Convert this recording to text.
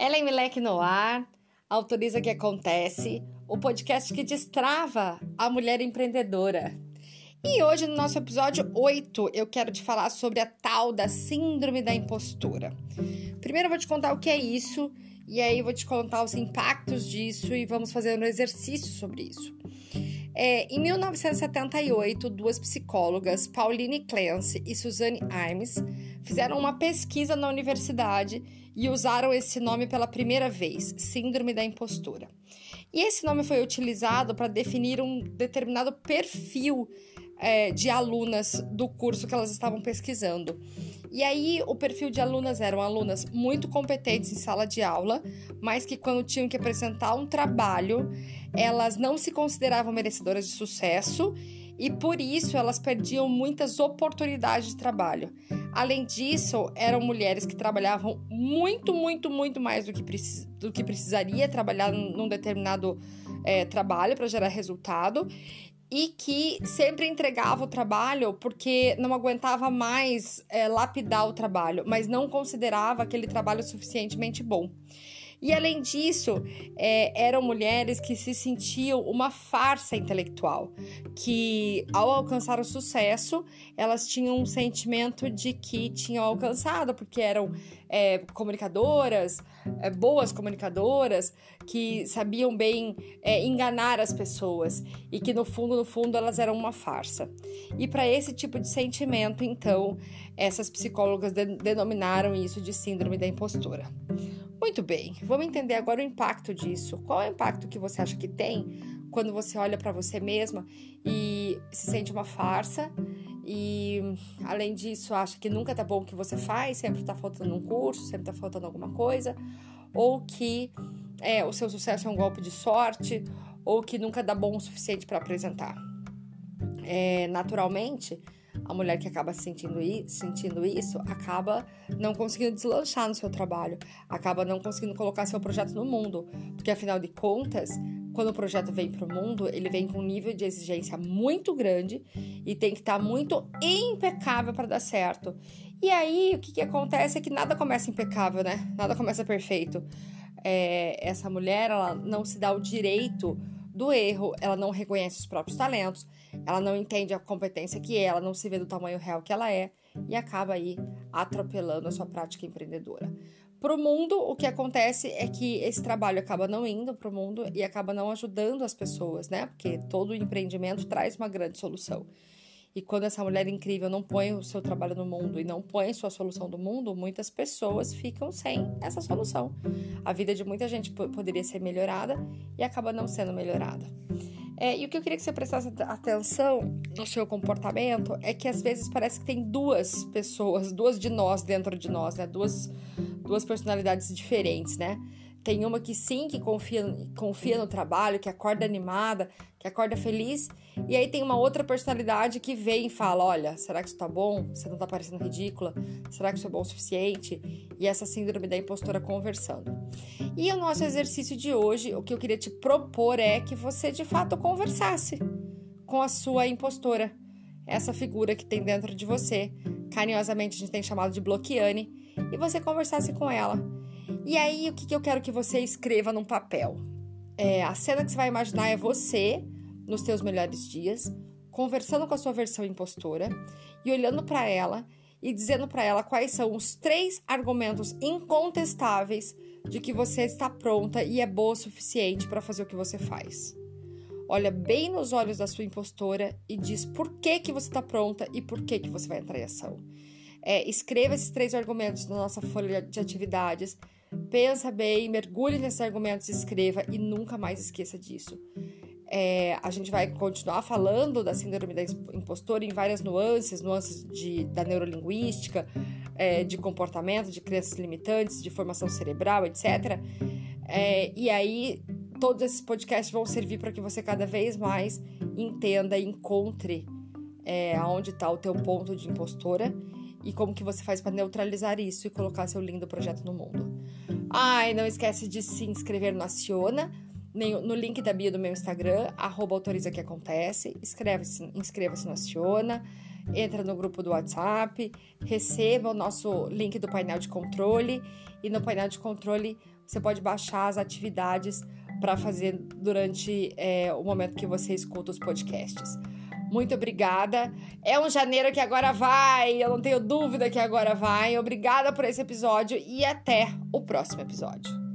Ellen Milek no ar, autoriza que acontece, o podcast que destrava a mulher empreendedora. E hoje, no nosso episódio 8, eu quero te falar sobre a tal da síndrome da impostura. Primeiro eu vou te contar o que é isso, e aí vou te contar os impactos disso e vamos fazer um exercício sobre isso. É, em 1978, duas psicólogas, Pauline Clancy e Suzanne Imes, fizeram uma pesquisa na universidade e usaram esse nome pela primeira vez, Síndrome da Impostura. E esse nome foi utilizado para definir um determinado perfil é, de alunas do curso que elas estavam pesquisando. E aí, o perfil de alunas eram alunas muito competentes em sala de aula, mas que quando tinham que apresentar um trabalho, elas não se consideravam merecedoras de sucesso e por isso elas perdiam muitas oportunidades de trabalho. Além disso, eram mulheres que trabalhavam muito, muito, muito mais do que, do que precisaria trabalhar num determinado é, trabalho para gerar resultado e que sempre entregava o trabalho porque não aguentava mais é, lapidar o trabalho, mas não considerava aquele trabalho suficientemente bom. E além disso, é, eram mulheres que se sentiam uma farsa intelectual, que ao alcançar o sucesso, elas tinham um sentimento de que tinham alcançado, porque eram é, comunicadoras, é, boas comunicadoras, que sabiam bem é, enganar as pessoas e que no fundo, no fundo, elas eram uma farsa. E para esse tipo de sentimento, então, essas psicólogas de denominaram isso de síndrome da impostura. Muito bem, vamos entender agora o impacto disso. Qual é o impacto que você acha que tem quando você olha para você mesma e se sente uma farsa e além disso acha que nunca tá bom o que você faz, sempre tá faltando um curso, sempre tá faltando alguma coisa, ou que é, o seu sucesso é um golpe de sorte, ou que nunca dá bom o suficiente para apresentar. É, naturalmente, a mulher que acaba sentindo, sentindo isso acaba não conseguindo deslanchar no seu trabalho, acaba não conseguindo colocar seu projeto no mundo, porque afinal de contas, quando o projeto vem para o mundo, ele vem com um nível de exigência muito grande e tem que estar tá muito impecável para dar certo. E aí, o que, que acontece é que nada começa impecável, né? Nada começa perfeito. É, essa mulher, ela não se dá o direito do erro, ela não reconhece os próprios talentos, ela não entende a competência que é, ela não se vê do tamanho real que ela é e acaba aí atropelando a sua prática empreendedora. Para o mundo, o que acontece é que esse trabalho acaba não indo para o mundo e acaba não ajudando as pessoas, né? Porque todo empreendimento traz uma grande solução. E quando essa mulher incrível não põe o seu trabalho no mundo e não põe sua solução do mundo, muitas pessoas ficam sem essa solução. A vida de muita gente poderia ser melhorada e acaba não sendo melhorada. É, e o que eu queria que você prestasse atenção no seu comportamento é que às vezes parece que tem duas pessoas, duas de nós dentro de nós, né? Duas, duas personalidades diferentes, né? Tem uma que sim, que confia, confia no trabalho, que acorda animada, que acorda feliz. E aí tem uma outra personalidade que vem e fala: Olha, será que isso tá bom? Você não tá parecendo ridícula? Será que isso é bom o suficiente? E essa síndrome da impostora conversando. E o nosso exercício de hoje, o que eu queria te propor é que você de fato conversasse com a sua impostora, essa figura que tem dentro de você. Carinhosamente a gente tem chamado de bloqueane, e você conversasse com ela e aí, o que, que eu quero que você escreva num papel? É, a cena que você vai imaginar é você, nos seus melhores dias, conversando com a sua versão impostora e olhando para ela e dizendo para ela quais são os três argumentos incontestáveis de que você está pronta e é boa o suficiente para fazer o que você faz. Olha bem nos olhos da sua impostora e diz por que, que você está pronta e por que, que você vai entrar em ação. É, escreva esses três argumentos na nossa folha de atividades Pensa bem, mergulhe nesses argumentos, escreva e nunca mais esqueça disso. É, a gente vai continuar falando da síndrome da impostora em várias nuances, nuances de, da neurolinguística, é, de comportamento, de crenças limitantes, de formação cerebral, etc. É, e aí, todos esses podcasts vão servir para que você cada vez mais entenda e encontre é, aonde está o teu ponto de impostora e como que você faz para neutralizar isso e colocar seu lindo projeto no mundo. Ai, não esquece de se inscrever no Aciona, no link da bio do meu Instagram, arroba autoriza que acontece, inscreva-se no Aciona, entra no grupo do WhatsApp, receba o nosso link do painel de controle e no painel de controle você pode baixar as atividades para fazer durante é, o momento que você escuta os podcasts. Muito obrigada. É um janeiro que agora vai, eu não tenho dúvida que agora vai. Obrigada por esse episódio e até o próximo episódio.